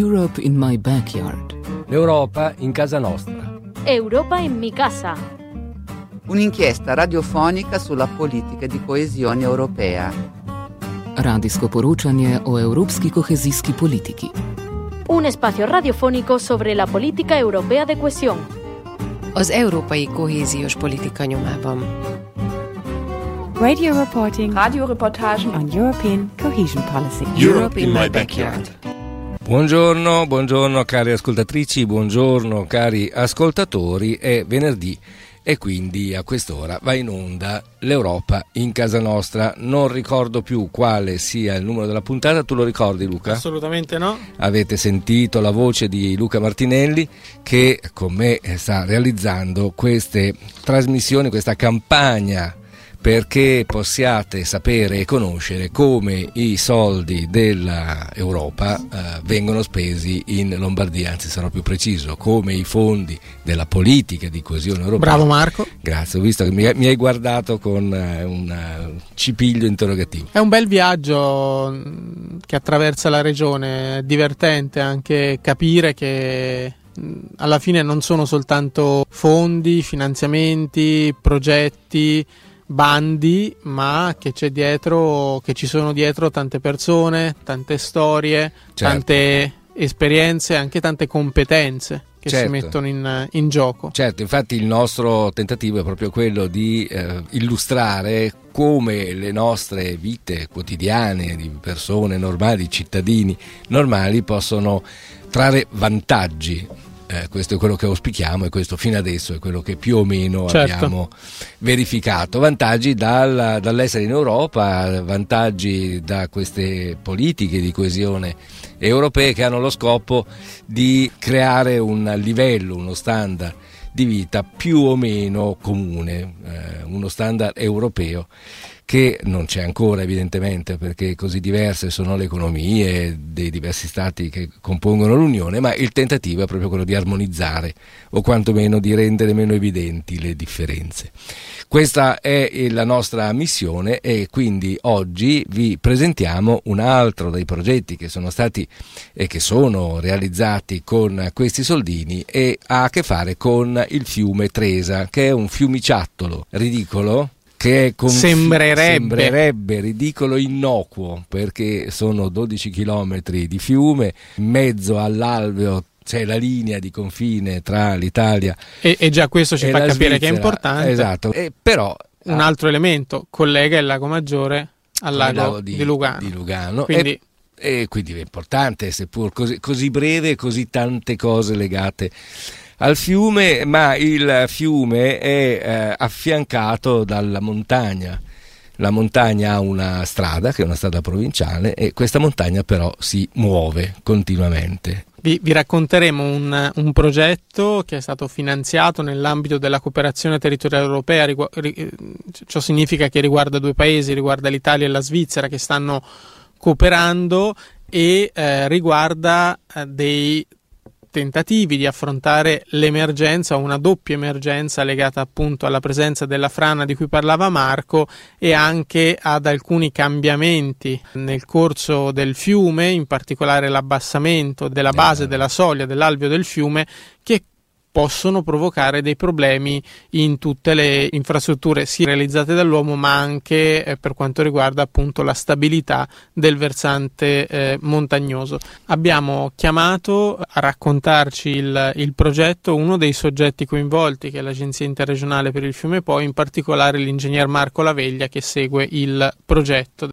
Europe in my backyard. L'Europa in casa nostra. Europa in mi casa. Un'inchiesta radiofonica sulla politica di coesione europea. Radijsko poročanje o evropski kohezijski politiki. Un espacio radiofónico sobre la política europea de cohesión. Az európai kohéziós politika nyomában. Radio reporting Radioreportagen on European cohesion policy. Europe in my backyard. Buongiorno, buongiorno cari ascoltatrici, buongiorno cari ascoltatori. È venerdì e quindi a quest'ora va in onda l'Europa in casa nostra. Non ricordo più quale sia il numero della puntata, tu lo ricordi Luca? Assolutamente no. Avete sentito la voce di Luca Martinelli che con me sta realizzando queste trasmissioni, questa campagna perché possiate sapere e conoscere come i soldi dell'Europa eh, vengono spesi in Lombardia, anzi sarò più preciso, come i fondi della politica di coesione europea. Bravo Marco. Grazie, ho visto che mi, mi hai guardato con eh, un eh, cipiglio interrogativo. È un bel viaggio mm, che attraversa la regione, è divertente anche capire che mm, alla fine non sono soltanto fondi, finanziamenti, progetti, bandi, ma che c'è dietro, che ci sono dietro tante persone, tante storie, Certo. tante esperienze, anche tante competenze che Certo. si mettono in, in gioco. Certo, infatti il nostro tentativo è proprio quello di eh, illustrare come le nostre vite quotidiane di persone normali, di cittadini normali possono trarre vantaggi. Eh, questo è quello che auspichiamo e questo fino adesso è quello che più o meno Certo. abbiamo verificato. Vantaggi dal- dall'essere in Europa, vantaggi da queste politiche di coesione europee che hanno lo scopo di creare un livello, uno standard di vita più o meno comune, eh, uno standard europeo che non c'è ancora evidentemente perché così diverse sono le economie dei diversi stati che compongono l'Unione, ma il tentativo è proprio quello di armonizzare o quantomeno di rendere meno evidenti le differenze. Questa è la nostra missione e quindi oggi vi presentiamo un altro dei progetti che sono stati e che sono realizzati con questi soldini e ha a che fare con il fiume Tresa, che è un fiumiciattolo ridicolo che è confi- Sembrerebbe. sembrerebbe ridicolo innocuo perché sono 12 km di fiume, in mezzo all'alveo c'è la linea di confine tra l'Italia E, e già questo ci fa capire che è Svizzera. importante. Esatto, E però Un altro elemento collega il lago Maggiore al lago di, Lugano. di Lugano. Quindi E, e quindi è importante, seppur così, così breve così tante cose legate al fiume, ma il fiume è eh, affiancato dalla montagna. La montagna ha una strada, che è una strada provinciale, e questa montagna però si muove continuamente. vi, vi racconteremo un, un progetto che è stato finanziato nell'ambito della cooperazione territoriale europea. rigu- ri- eh, ciò significa che riguarda due paesi, riguarda l'Italia e la Svizzera che stanno cooperando e eh, riguarda eh, dei tentativi di affrontare l'emergenza, una doppia emergenza legata appunto alla presenza della frana di cui parlava Marco e anche ad alcuni cambiamenti nel corso del fiume, in particolare l'abbassamento della base della soglia dell'alveo del fiume che possono provocare dei problemi in tutte le infrastrutture sia realizzate dall'uomo ma anche eh, per quanto riguarda appunto la stabilità del versante eh, montagnoso. Abbiamo chiamato a raccontarci il, il progetto uno dei soggetti coinvolti che è l'Agenzia Interregionale per il Fiume Po, in particolare l'ingegner Marco Laveglia che segue il progetto.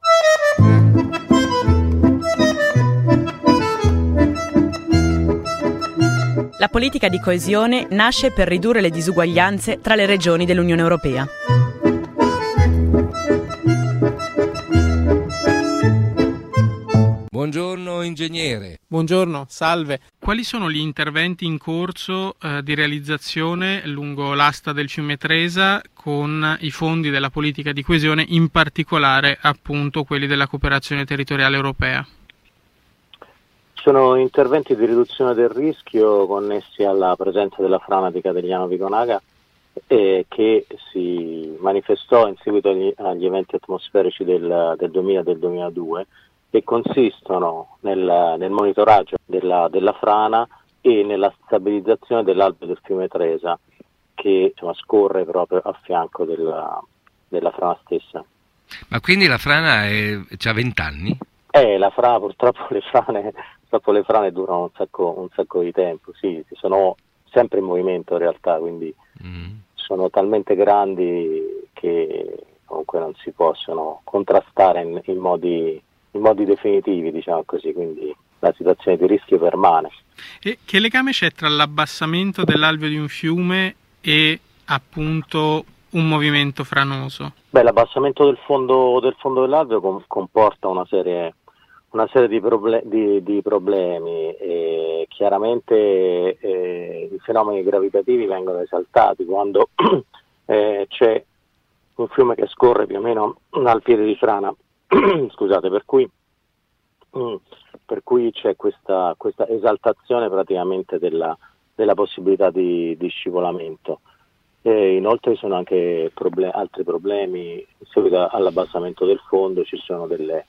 La politica di coesione nasce per ridurre le disuguaglianze tra le regioni dell'Unione Europea. Buongiorno ingegnere. Buongiorno, salve. Quali sono gli interventi in corso eh, di realizzazione lungo l'asta del fiume Tresa con i fondi della politica di coesione, in particolare appunto quelli della cooperazione territoriale europea? Sono interventi di riduzione del rischio connessi alla presenza della frana di Catigliano Viconaga eh, che si manifestò in seguito agli, agli eventi atmosferici del, del 2000 e del 2002 e e consistono nel, nel monitoraggio della, della, frana e nella stabilizzazione dell'albero del fiume Tresa che insomma, scorre proprio a fianco della, della frana stessa. Ma quindi la frana ha 20 anni? Eh, la frana, purtroppo le frane, purtroppo le frane durano un sacco, un sacco, di tempo, sì, sono sempre in movimento in realtà, quindi mm. sono talmente grandi che comunque non si possono contrastare in, in, modi, in modi definitivi, diciamo così, quindi la situazione di rischio permane. E che legame c'è tra l'abbassamento dell'alveo di un fiume e appunto un movimento franoso? Beh, l'abbassamento del fondo, del fondo dell'alveo com- comporta una serie, una serie di, proble- di, di, problemi e chiaramente eh, i fenomeni gravitativi vengono esaltati quando eh, c'è un fiume che scorre più o meno al piede di frana, scusate, per cui, mm, per cui c'è questa, questa, esaltazione praticamente della, della possibilità di, di scivolamento. E inoltre ci sono anche problem- altri problemi in seguito all'abbassamento del fondo, ci sono delle,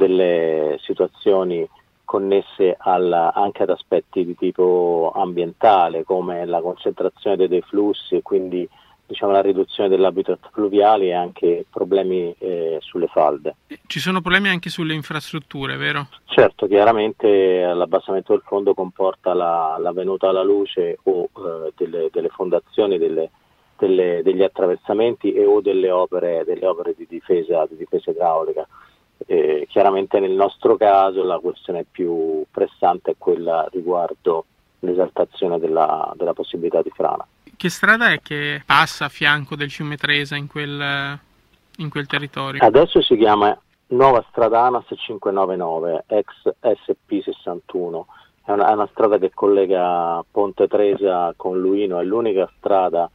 delle situazioni connesse alla, anche ad aspetti di tipo ambientale come la concentrazione dei deflussi e quindi diciamo, la riduzione dell'habitat fluviali e anche problemi eh, sulle falde. Ci sono problemi anche sulle infrastrutture, vero? Certo, chiaramente l'abbassamento del fondo comporta la, la venuta alla luce o eh, delle, delle, fondazioni, delle, delle, degli attraversamenti e o delle opere, delle opere di, difesa, di difesa idraulica. Eh, chiaramente nel nostro caso la questione più pressante è quella riguardo l'esaltazione della, della possibilità di frana. Che strada è che passa a fianco del fiume Tresa in quel, in quel territorio? Adesso si chiama Nuova Strada ANAS 599, ex SP61. È una, è una strada che collega Ponte Tresa con Luino, è l'unica strada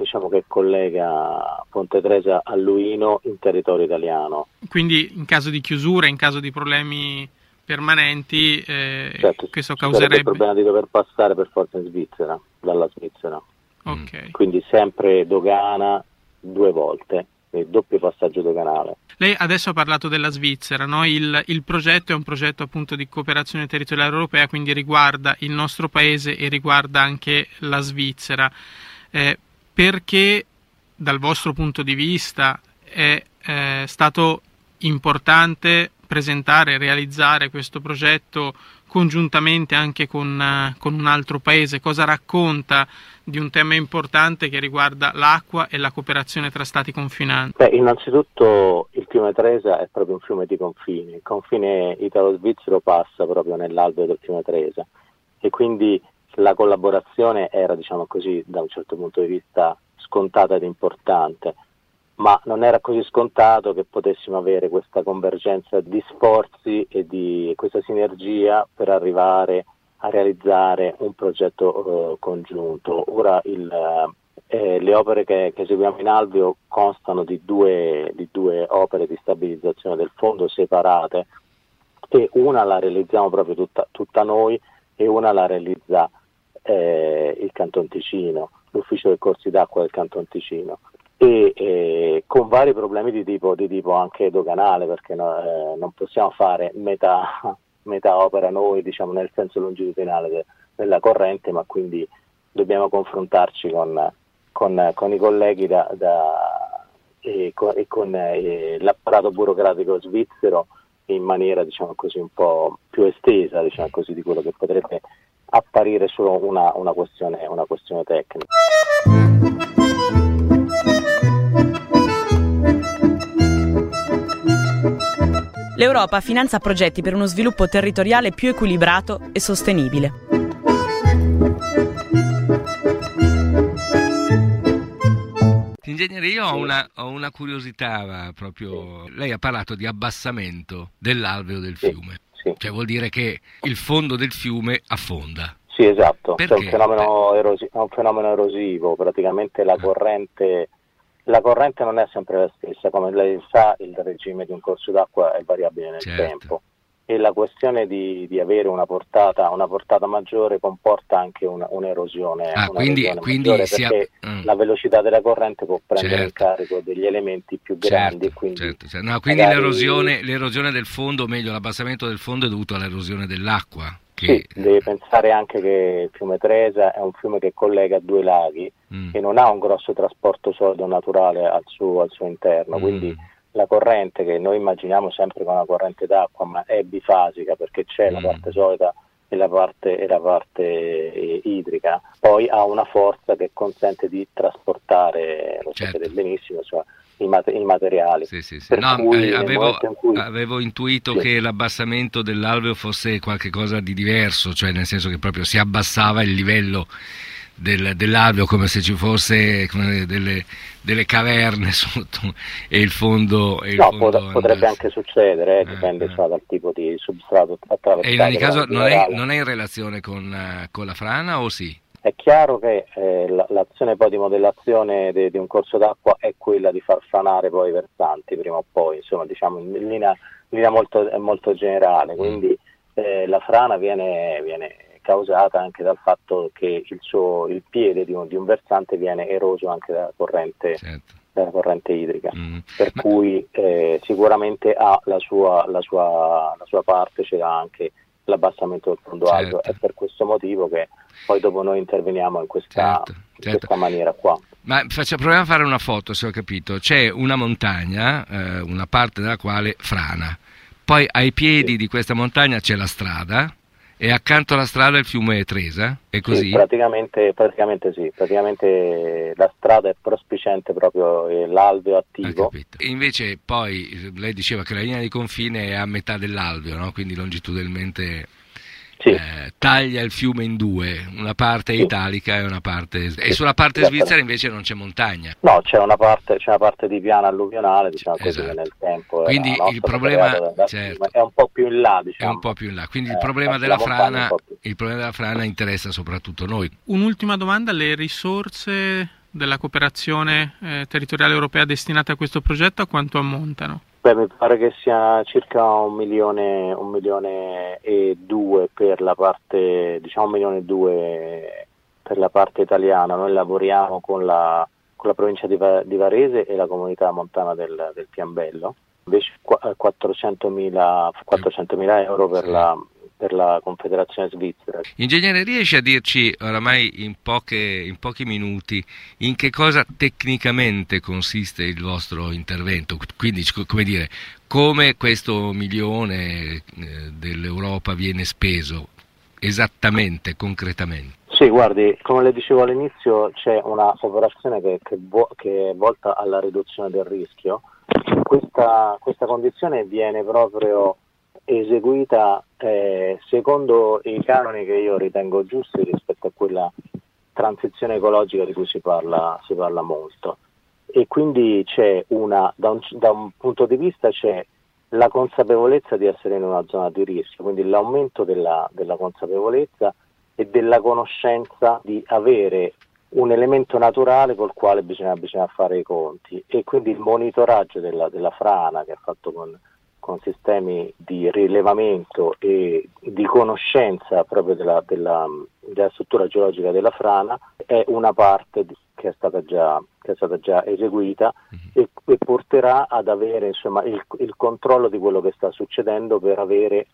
diciamo, che collega Ponte Tresa a Luino in territorio italiano. Quindi in caso di chiusura, in caso di problemi permanenti, eh, certo, questo causerebbe... il problema di dover passare per forza in Svizzera, dalla Svizzera. Okay. Quindi sempre dogana due volte, doppio passaggio doganale. Lei adesso ha parlato della Svizzera, no? il, il, progetto è un progetto appunto di cooperazione territoriale europea, quindi riguarda il nostro paese e riguarda anche la Svizzera. Eh, perché dal vostro punto di vista è eh, stato importante presentare e realizzare questo progetto congiuntamente anche con, uh, con, un altro paese, cosa racconta di un tema importante che riguarda l'acqua e la cooperazione tra stati confinanti? Beh, innanzitutto il fiume Tresa è proprio un fiume di confini, il confine italo-svizzero passa proprio nell'alveo del fiume Tresa. E quindi la collaborazione era, diciamo così, da un certo punto di vista scontata ed importante ma non era così scontato che potessimo avere questa convergenza di sforzi e di questa sinergia per arrivare a realizzare un progetto eh, congiunto. Ora il, eh, le opere che, che, eseguiamo in Alvio constano di due, di due, opere di stabilizzazione del fondo separate e una la realizziamo proprio tutta, tutta noi e una la realizza eh, il Canton Ticino, l'ufficio dei corsi d'acqua del Canton Ticino. E eh, con vari problemi di tipo, di tipo anche doganale perché no, eh, non possiamo fare metà, metà, opera noi diciamo nel senso longitudinale de, della corrente ma quindi dobbiamo confrontarci con, con, con i colleghi da, da, e con, e con eh, l'apparato burocratico svizzero in maniera diciamo così un po' più estesa diciamo così, di quello che potrebbe apparire solo una, una, questione, una questione tecnica. L'Europa finanzia progetti per uno sviluppo territoriale più equilibrato e sostenibile. Ingegnere, io ho una, ho una, curiosità proprio. Lei ha parlato di abbassamento dell'alveo del fiume. Sì. Cioè vuol dire che il fondo del fiume affonda. Sì, esatto. È un, fenomeno erosi- è un fenomeno erosivo, praticamente la ah. corrente la corrente non è sempre la stessa, come lei sa il regime di un corso d'acqua è variabile nel certo. tempo e la questione di, di avere una portata, una portata, maggiore comporta anche una, un'erosione, ah, quindi, quindi perché ha... mm. la velocità della corrente può prendere certo. in carico degli elementi più grandi. Certo, quindi, certo, certo. No, quindi magari... l'erosione, l'erosione, del fondo, o meglio l'abbassamento del fondo è dovuto all'erosione dell'acqua. Che... Sì, devi pensare anche che il fiume Tresa è un fiume che collega due laghi mm. e non ha un grosso trasporto solido naturale al suo, al suo interno, mm. quindi la corrente che noi immaginiamo sempre come una corrente d'acqua, ma è bifasica perché c'è mm. la parte solida e la parte, e la parte eh, idrica, poi ha una forza che consente di trasportare, lo certo. sapete benissimo, cioè, i, mat- i, materiali. Sì, sì, sì. No, eh, avevo, cui... avevo, intuito che l'abbassamento dell'alveo fosse qualcosa di diverso, cioè nel senso che proprio si abbassava il livello del, dell'alveo come se ci fosse delle, delle, caverne sotto e il fondo. E il no, fondo potrebbe anche succedere, eh, dipende eh. dal tipo di substrato attraversato. E in ogni caso non è, non è, in relazione con, uh, con, la frana o sì? È chiaro che eh, l'azione poi di modellazione di, di un corso d'acqua è quella di far franare poi i versanti prima o poi, insomma diciamo in linea, in linea molto, molto, generale, quindi mm. eh, la frana viene, viene causata anche dal fatto che il, suo, il piede di un, di un, versante viene eroso anche dalla corrente, certo. dalla corrente idrica, mm. per Ma... cui eh, sicuramente ha la sua, la, sua, la sua, parte, c'è anche l'abbassamento del fondo certo. alto, è per questo motivo che poi dopo noi interveniamo in questa, certo, in certo. questa maniera qua. Ma faccia, proviamo a fare una foto se ho capito, c'è una montagna, eh, una parte della quale frana, poi ai piedi sì. di questa montagna c'è la strada, e accanto alla strada il fiume Tresa? È così? Sì, praticamente, praticamente, sì, praticamente la strada è prospicente proprio l'alveo attivo. E invece poi lei diceva che la linea di confine è a metà dell'alveo, no? quindi longitudinalmente sì. eh, taglia il fiume in due, una parte sì. italica e una parte... Sì. E sulla parte svizzera invece non c'è montagna. No, c'è una parte, c'è una parte di piana alluvionale, diciamo esatto. così, nel tempo. Quindi il problema certo. è un po' più in là, diciamo. È un po' più in là. Quindi eh, il, problema della frana, il problema della frana interessa soprattutto noi. Un'ultima domanda, le risorse della cooperazione eh, territoriale europea destinate a questo progetto a quanto ammontano? Beh, mi pare che sia circa un milione, un milione e due per la parte, diciamo un milione e due per la parte italiana. Noi lavoriamo con la, con la provincia di, di, Varese e la comunità montana del, del Piambello, invece 400.000, 400.000 euro per la, per la Confederazione Svizzera. Ingegnere, riesce a dirci oramai in, poche, in, pochi minuti in che cosa tecnicamente consiste il vostro intervento? Quindi, come dire, come questo milione eh, dell'Europa viene speso esattamente, concretamente? Sì, guardi, come le dicevo all'inizio, c'è una operazione che, che, che è volta alla riduzione del rischio. Questa, questa condizione viene proprio eseguita eh, secondo i canoni che io ritengo giusti rispetto a quella transizione ecologica di cui si parla, si parla molto. E quindi c'è una, da un, da un punto di vista c'è la consapevolezza di essere in una zona di rischio, quindi l'aumento della, della consapevolezza e della conoscenza di avere un elemento naturale col quale bisogna, bisogna, fare i conti e quindi il monitoraggio della, della frana che è fatto con con sistemi di rilevamento e di conoscenza proprio della, della, della struttura geologica della frana è una parte di, che, è stata già, è stata già eseguita mm-hmm. e, e, porterà ad avere insomma, il, il, controllo di quello che sta succedendo per avere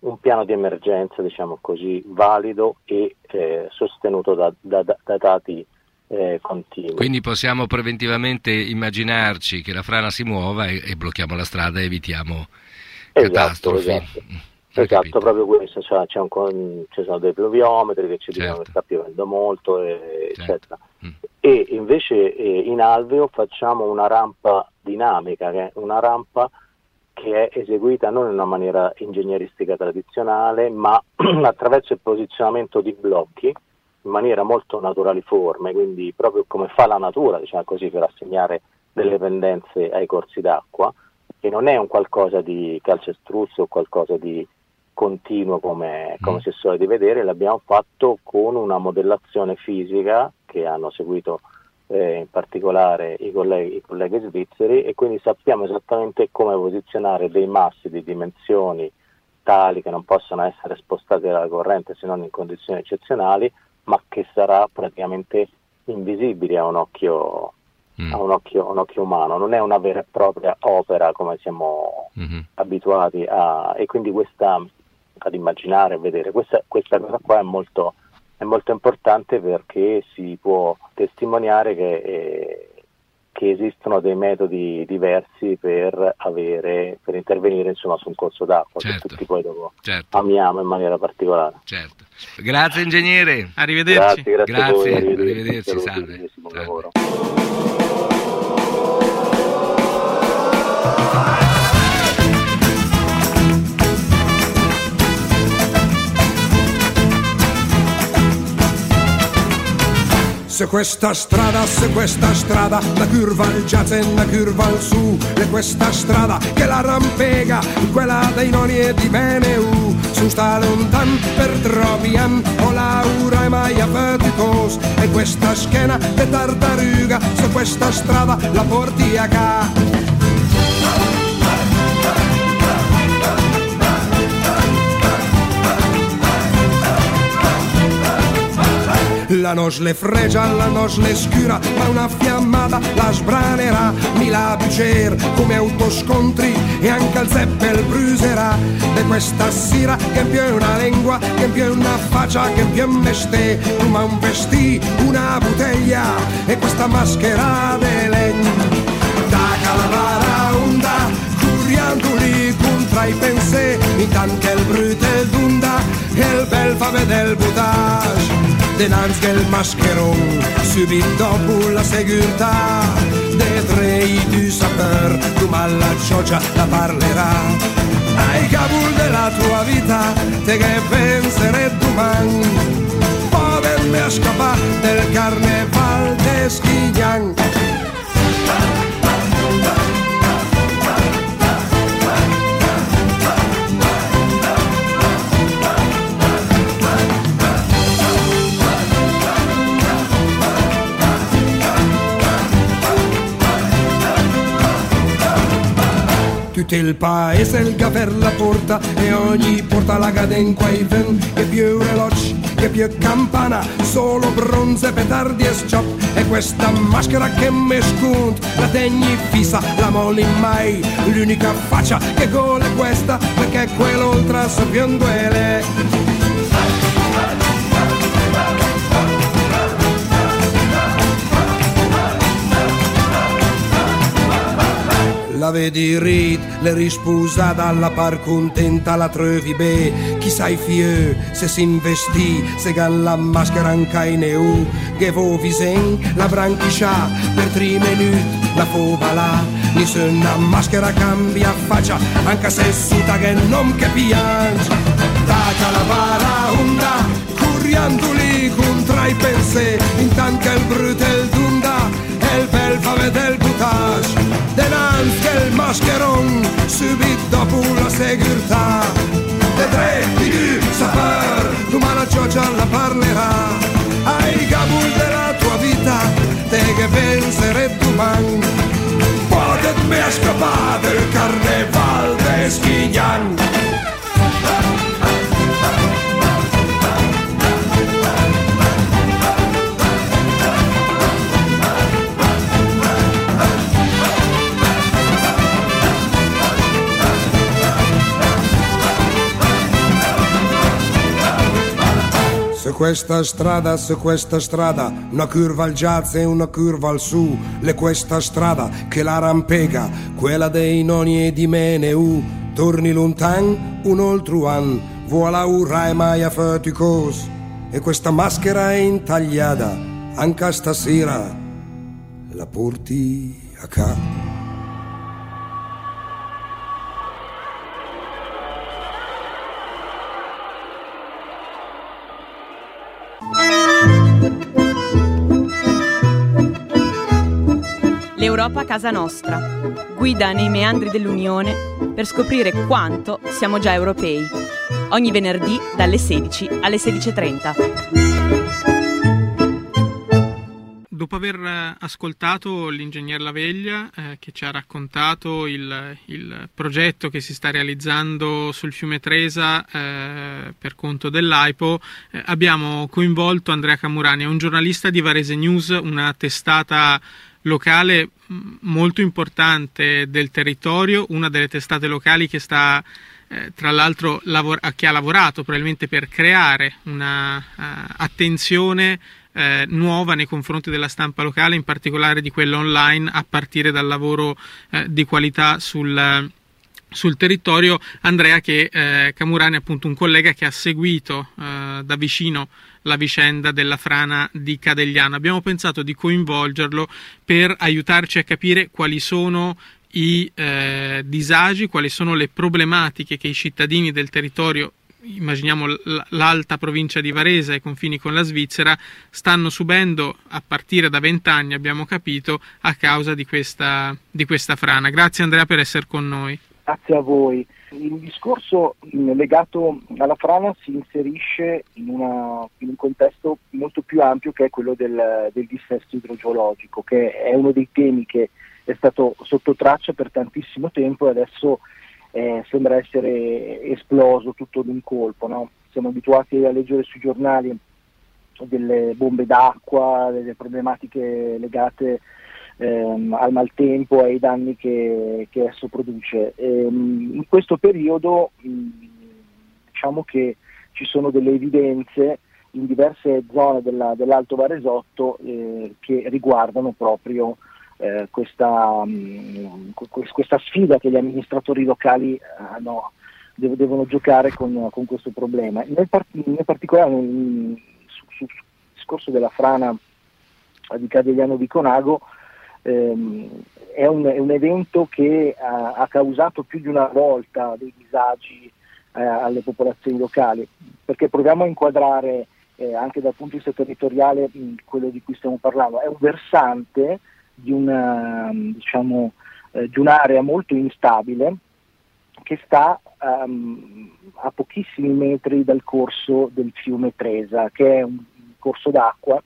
un piano di emergenza diciamo così, valido e eh, sostenuto da, da, da dati eh, continui. Quindi possiamo preventivamente immaginarci che la frana si muova e, e blocchiamo la strada e evitiamo esatto, catastrofi. Esatto. Mm, esatto, proprio questo, cioè, un, ci sono dei pluviometri che ci certo. dicono che sta piovendo molto, e, certo. eccetera. Mm. E invece eh, in alveo facciamo una rampa dinamica, che è una rampa che è eseguita non in una maniera ingegneristica tradizionale, ma attraverso il posizionamento di blocchi in maniera molto naturaliforme, quindi proprio come fa la natura, diciamo così, per assegnare delle pendenze ai corsi d'acqua, e non è un qualcosa di calcestruzzo o qualcosa di continuo come, come mm. si è soliti vedere, l'abbiamo fatto con una modellazione fisica che hanno seguito eh, in particolare i colleghi, i colleghi svizzeri e quindi sappiamo esattamente come posizionare dei massi di dimensioni tali che non possono essere spostate dalla corrente se non in condizioni eccezionali, ma che sarà praticamente invisibile a un occhio, mm. a un occhio, un occhio umano, non è una vera e propria opera come siamo mm-hmm. abituati a, e quindi questa, ad immaginare, a vedere, questa, questa cosa qua è molto, è molto importante perché si può testimoniare che eh, che esistono dei metodi diversi per, avere, per intervenire insomma, su un corso d'acqua certo. che tutti poi dopo certo. amiamo in maniera particolare. Certo. Grazie ingegnere. Arrivederci. Grazie, grazie, grazie. Voi, arrivederci. arrivederci salve. salve. Se questa strada, se questa strada, la curva al jazz e la curva al su, e questa strada che la rampega, quella dei noni e di Beneu, su sta lontan per troppi o Laura e mai faticos, e questa schiena che tartaruga, su questa strada la porti a ca. La noce le fregia, la noce le scura, ma una fiammata la sbranerà, mi la bucer come autoscontri e anche al zeppel bruserà. E questa sera che più una lingua, che più una faccia, che più meste, come un vestì, una bottiglia e questa maschera de legno. Da calavara onda, curiandoli contra i pensieri, intanto il brutto il dunda, e il bel fave del butage denanzi che il mascheron subito dopo la segurità dei tre du sapeur tu la cioccia la parlerà. Ai cabul della tua vita te che penserai domani potermi scappare del carneval de Schignan tutto il paese il per la porta e ogni porta la cadenza i ven che più veloce che più campana solo bronze petardi e sciop. E questa maschera che mi scund la tegni fissa la molli mai l'unica faccia che gole questa perché quell'oltre sappiando le la vedi rit, le risposa dalla par contenta la trovi be, chi sai fie, se si investì, se gan la maschera anche in eu, che vo visen, la branchiscia, per tre minuti, la foba là, ni se una maschera cambia faccia, anche se suta che non che mascheron subito la segurità le tre di du saper la cioccia la parlerà. Ai gabul della tua vita te che penserai domani a scappare del carneval de Schignan questa strada, su questa strada, una curva al jazz e una curva al su, le questa strada che la rampega, quella dei noni e di Meneu, torni lontan, un altro an, voilà urrai mai a faticos, e questa maschera è intagliata, anche stasera, la porti a casa. L'Europa casa nostra. Guida nei meandri dell'Unione per scoprire quanto siamo già europei. Ogni venerdì dalle 16 alle 16.30. dopo aver eh, ascoltato l'ingegner Laveglia eh, che ci ha raccontato il, il, progetto che si sta realizzando sul fiume Tresa eh, per conto dell'AIPO, eh, abbiamo coinvolto Andrea Camurani, un giornalista di Varese News, una testata locale molto importante del territorio, una delle testate locali che sta eh, tra l'altro lavor- che ha lavorato probabilmente per creare una uh, attenzione eh, nuova nei confronti della stampa locale, in particolare di quella online, a partire dal lavoro eh, di qualità sul, sul territorio. Andrea che eh, Camurani è appunto un collega che ha seguito eh, da vicino la vicenda della frana di Cadegliano. Abbiamo pensato di coinvolgerlo per aiutarci a capire quali sono i eh, disagi, quali sono le problematiche che i cittadini del territorio immaginiamo l'alta provincia di Varese ai confini con la Svizzera, stanno subendo a partire da vent'anni, abbiamo capito, a causa di questa, di questa frana. Grazie Andrea per essere con noi. Grazie a voi. Il discorso legato alla frana si inserisce in, una, in, un contesto molto più ampio che è quello del, del dissesto idrogeologico, che è uno dei temi che è stato sotto traccia per tantissimo tempo e adesso eh, sembra essere esploso tutto d'un colpo. No? Siamo abituati a leggere sui giornali delle bombe d'acqua, delle problematiche legate ehm, al maltempo ai danni che, che esso produce. Ehm, in questo periodo mh, diciamo che ci sono delle evidenze in diverse zone della, dell'Alto Varesotto eh, che riguardano proprio eh, questa, mh, questa, sfida che gli amministratori locali hanno, dev- devono giocare con, con, questo problema. Nel, par- nel particolare sul discorso della frana di Cadegliano di Conago ehm, è, un, è, un, evento che ha, ha, causato più di una volta dei disagi eh, alle popolazioni locali, perché proviamo a inquadrare eh, anche dal punto di vista territoriale mh, quello di cui stiamo parlando. È un versante di, una, diciamo, eh, di un'area molto instabile che sta um, a pochissimi metri dal corso del fiume Tresa, che è un corso d'acqua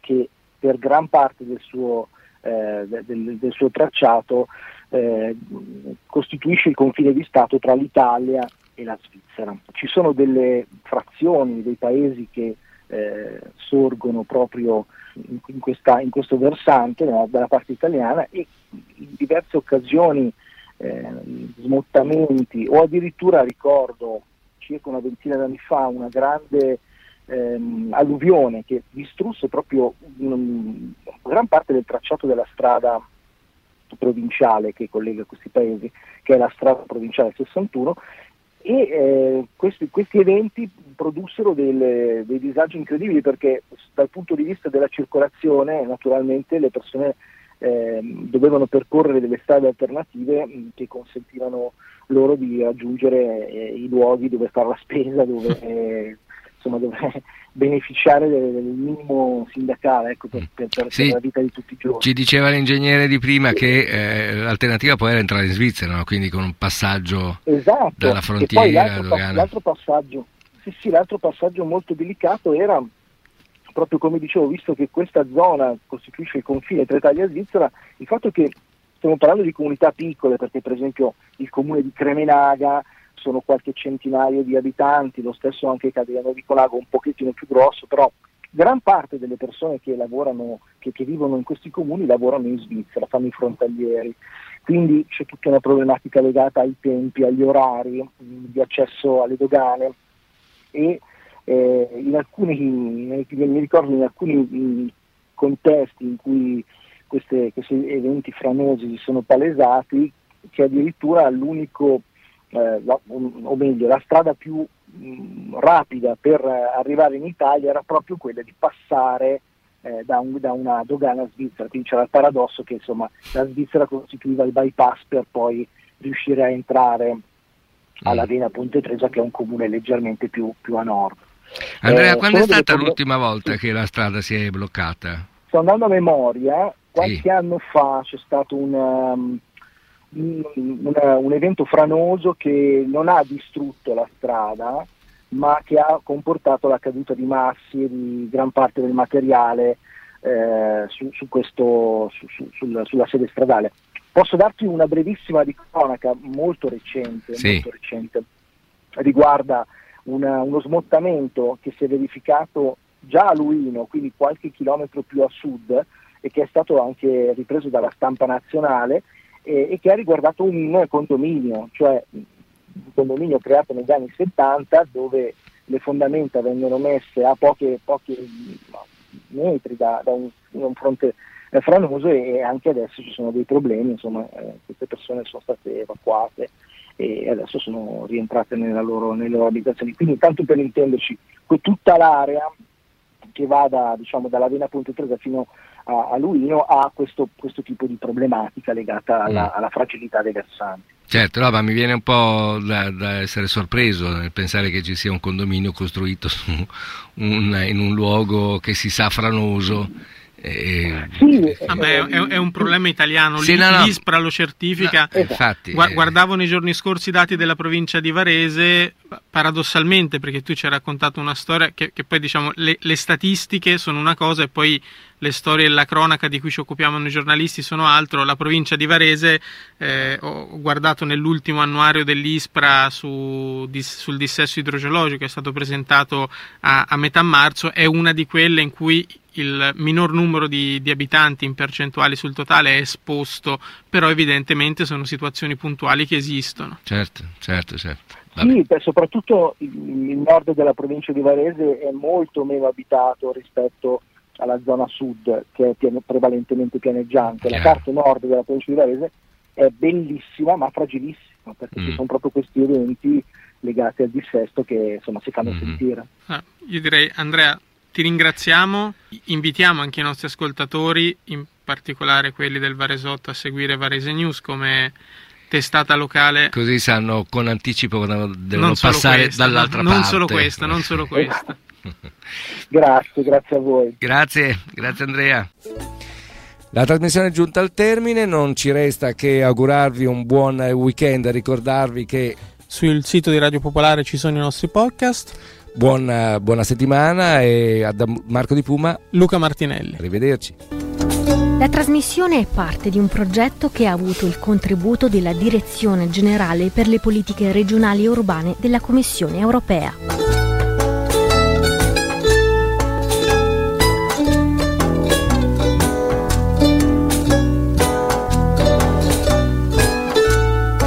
che per gran parte del suo, eh, del, del suo tracciato eh, costituisce il confine di Stato tra l'Italia e la Svizzera. Ci sono delle frazioni dei paesi che eh, sorgono proprio in, in, questa, in questo versante no, dalla parte italiana e in diverse occasioni eh, smottamenti o addirittura ricordo circa una ventina d'anni fa una grande ehm, alluvione che distrusse proprio um, gran parte del tracciato della strada provinciale che collega questi paesi, che è la strada provinciale 61 e eh, questi, questi, eventi produssero delle, dei disagi incredibili perché dal punto di vista della circolazione naturalmente le persone eh, dovevano percorrere delle strade alternative che consentivano loro di raggiungere eh, i luoghi dove fare la spesa, dove insomma, dovrei beneficiare del, del minimo sindacale ecco, per, per, per sì, la vita di tutti i giorni. Ci diceva l'ingegnere di prima che eh, l'alternativa poi era entrare in Svizzera, no? quindi con un passaggio esatto. dalla frontiera. L'altro, pa- l'altro, passaggio, sì, sì, l'altro passaggio molto delicato era proprio come dicevo, visto che questa zona costituisce il confine tra Italia e Svizzera, il fatto che stiamo parlando di comunità piccole, perché per esempio il comune di Cremenaga sono qualche centinaio di abitanti, lo stesso anche Cagliano di Colago un pochettino più grosso, però gran parte delle persone che lavorano, che, che, vivono in questi comuni lavorano in Svizzera, fanno i frontalieri, quindi c'è tutta una problematica legata ai tempi, agli orari mh, di accesso alle dogane e eh, in alcuni, mi ricordo in alcuni contesti in cui queste, questi eventi franosi si sono palesati, che addirittura l'unico eh, la, o meglio la strada più mh, mm, rapida per arrivare in Italia era proprio quella di passare eh, da, un, da, una dogana svizzera, quindi c'era il paradosso che insomma, la Svizzera costituiva il bypass per poi riuscire a entrare alla mm. Vena Ponte Tresa che è un comune leggermente più, più a nord. Andrea, eh, quando è stata l'ultima volta sì. che la strada si è bloccata? Sto andando a memoria, qualche sì. anno fa c'è stato un... Um, una, un evento franoso che non ha distrutto la strada, ma che ha comportato la caduta di massi e di gran parte del materiale eh, su, su questo, su, sul, sulla sede stradale. Posso darti una brevissima di cronaca molto recente, sì. molto recente. riguarda una, uno smottamento che si è verificato già a Luino, quindi qualche chilometro più a sud, e che è stato anche ripreso dalla stampa nazionale e, e che ha riguardato un condominio, cioè un condominio creato negli anni 70 dove le fondamenta vengono messe a pochi metri da, da un, un, fronte eh, franoso e anche adesso ci sono dei problemi, insomma eh, queste persone sono state evacuate e adesso sono rientrate loro, nelle loro abitazioni. Quindi tanto per intenderci, tutta l'area che va da, diciamo, dalla Vena Ponte Tresa fino a, a Luino ha questo, questo, tipo di problematica legata alla, mm. alla fragilità dei versanti. Certo, no, ma mi viene un po' da, da, essere sorpreso nel pensare che ci sia un condominio costruito un, in un luogo che si sa franoso eh, sì, Vabbè, è, è, un problema italiano, sì, no, no. l'ISPRA lo certifica. No, infatti, Gu- eh. Guardavo nei giorni scorsi i dati della provincia di Varese, paradossalmente, perché tu ci hai raccontato una storia che, che poi diciamo le, le, statistiche sono una cosa e poi le storie e la cronaca di cui ci occupiamo noi giornalisti sono altro. La provincia di Varese, eh, ho guardato nell'ultimo annuario dell'ISPRA su, di, sul dissesso idrogeologico che è stato presentato a, a metà marzo, è una di quelle in cui il minor numero di, di, abitanti in percentuali sul totale è esposto, però evidentemente sono situazioni puntuali che esistono. Certo, certo, certo. Sì, soprattutto il, il nord della provincia di Varese è molto meno abitato rispetto alla zona sud che è pian- prevalentemente pianeggiante. La parte nord della provincia di Varese è bellissima ma fragilissima perché mm. ci sono proprio questi eventi legati al dissesto che insomma si fanno mm-hmm. sentire. Ah, io direi Andrea ti ringraziamo, invitiamo anche i nostri ascoltatori, in particolare quelli del Varesotto, a seguire Varese News come testata locale. Così sanno con anticipo quando devono passare questa, dall'altra non, parte. Non solo questa, non solo questa. grazie, grazie a voi. Grazie, grazie Andrea. La trasmissione è giunta al termine, non ci resta che augurarvi un buon weekend, ricordarvi che sul sito di Radio Popolare ci sono i nostri podcast Buona, buona settimana e da Marco Di Puma, Luca Martinelli. Arrivederci. La trasmissione è parte di un progetto che ha avuto il contributo della Direzione Generale per le Politiche Regionali e Urbane della Commissione Europea.